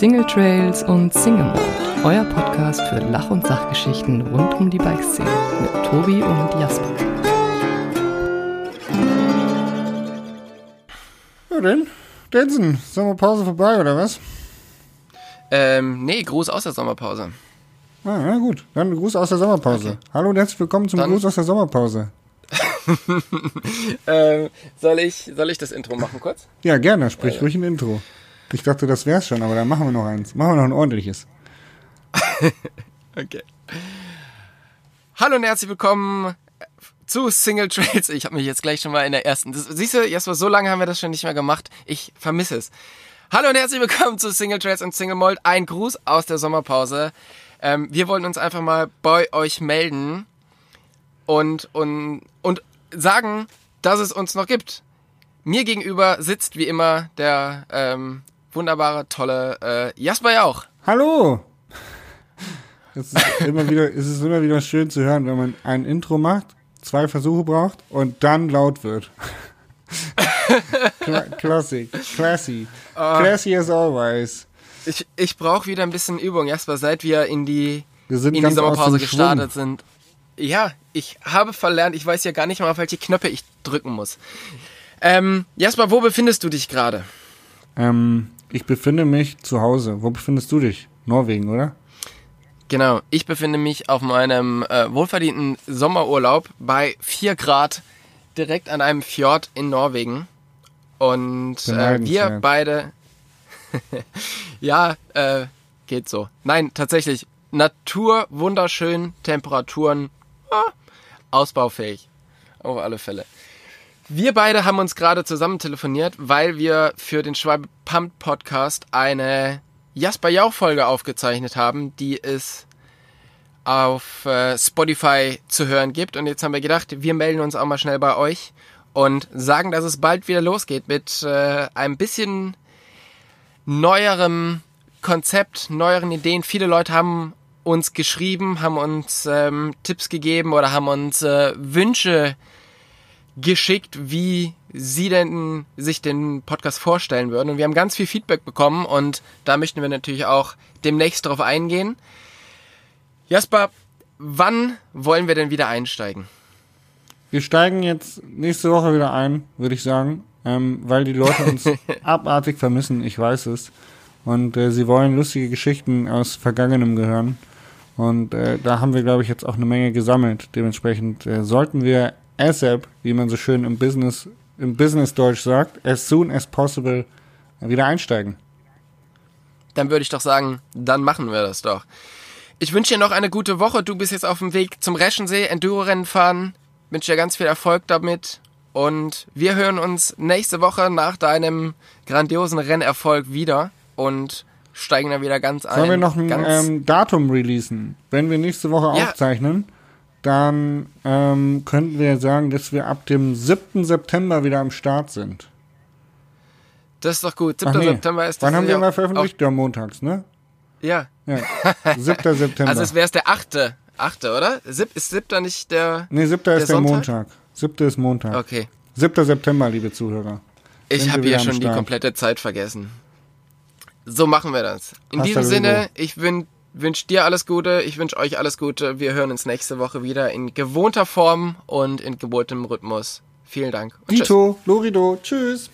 Single Trails und Single Mode, euer Podcast für Lach- und Sachgeschichten rund um die Bikeszene mit Tobi und Jasper. Ja, denn? Densen, Sommerpause vorbei, oder was? Ähm, nee, Gruß aus der Sommerpause. Ah, na gut, dann Gruß aus der Sommerpause. Okay. Hallo und herzlich willkommen zum Dann- Gruß aus der Sommerpause. Ähm, soll ich, soll ich das Intro machen kurz? Ja, gerne, sprich ruhig ein Intro. Ich dachte, das wär's schon, aber dann machen wir noch eins. Machen wir noch ein ordentliches. Okay. Hallo und herzlich willkommen zu Single Trails. Ich habe mich jetzt gleich schon mal in der ersten. Das, siehst du, Jasper, so lange haben wir das schon nicht mehr gemacht. Ich vermisse es. Hallo und herzlich willkommen zu Single Trails und Single Mold. Ein Gruß aus der Sommerpause. Ähm, wir wollen uns einfach mal bei euch melden und, und, und sagen, dass es uns noch gibt. Mir gegenüber sitzt wie immer der ähm, wunderbare, tolle äh, Jasper Jauch. Hallo! Es ist immer wieder, es ist immer wieder schön zu hören, wenn man ein Intro macht, zwei Versuche braucht und dann laut wird. Kla Classic, classy, Ah. classy as always. Ich, ich brauche wieder ein bisschen Übung, Jasper, seit wir in die, Wir in die Sommerpause gestartet sind. Ja, ich habe verlernt, ich weiß ja gar nicht mal, auf welche Knöpfe ich drücken muss. Ähm, Jasper, wo befindest du dich gerade? Ähm, ich befinde mich zu Hause. Wo befindest du dich? Norwegen, oder? Genau, ich befinde mich auf meinem äh, wohlverdienten Sommerurlaub bei 4 Grad direkt an einem Fjord in Norwegen. Und äh, wir beide. ja, äh, geht so. Nein, tatsächlich. Natur, wunderschön, Temperaturen, ah, ausbaufähig. Auf alle Fälle. Wir beide haben uns gerade zusammen telefoniert, weil wir für den Schwalbe Pump Podcast eine Jasper Jauch Folge aufgezeichnet haben, die es auf äh, Spotify zu hören gibt. Und jetzt haben wir gedacht, wir melden uns auch mal schnell bei euch und sagen, dass es bald wieder losgeht mit äh, ein bisschen neuerem Konzept, neueren Ideen. Viele Leute haben uns geschrieben, haben uns ähm, Tipps gegeben oder haben uns äh, Wünsche geschickt, wie sie denn sich den Podcast vorstellen würden. Und wir haben ganz viel Feedback bekommen und da möchten wir natürlich auch demnächst drauf eingehen. Jasper, wann wollen wir denn wieder einsteigen? Wir steigen jetzt nächste Woche wieder ein, würde ich sagen, ähm, weil die Leute uns abartig vermissen, ich weiß es. Und äh, sie wollen lustige Geschichten aus Vergangenem gehören. Und äh, da haben wir, glaube ich, jetzt auch eine Menge gesammelt. Dementsprechend äh, sollten wir ASAP, wie man so schön im Business, im Business-Deutsch sagt, as soon as possible wieder einsteigen. Dann würde ich doch sagen, dann machen wir das doch. Ich wünsche dir noch eine gute Woche. Du bist jetzt auf dem Weg zum Reschensee, Enduro-Rennen fahren. Wünsche dir ganz viel Erfolg damit. Und wir hören uns nächste Woche nach deinem grandiosen Rennerfolg wieder und steigen dann wieder ganz ein. Sollen wir noch ein ähm, Datum releasen? Wenn wir nächste Woche Ja. aufzeichnen, dann ähm, könnten wir sagen, dass wir ab dem 7. September wieder am Start sind. Das ist doch gut. 7. Ach nee. September ist das Wann haben wir mal veröffentlicht? Ja, montags, ne? Ja. Ja. 7. September. Also es wäre der 8. 8. oder? Sieb, ist 7. nicht der... nee, 7. ist der Sonntag? Montag. 7. ist Montag. Okay. 7. September, liebe Zuhörer. Ich habe hier schon die komplette Zeit vergessen. So machen wir das. In Hasta diesem. Sinne, ich wün wünsche dir alles Gute, ich wünsche euch alles Gute. Wir hören uns nächste Woche wieder in gewohnter Form und in gewohntem Rhythmus. Vielen Dank und tschüss. Dito, Lorido, tschüss.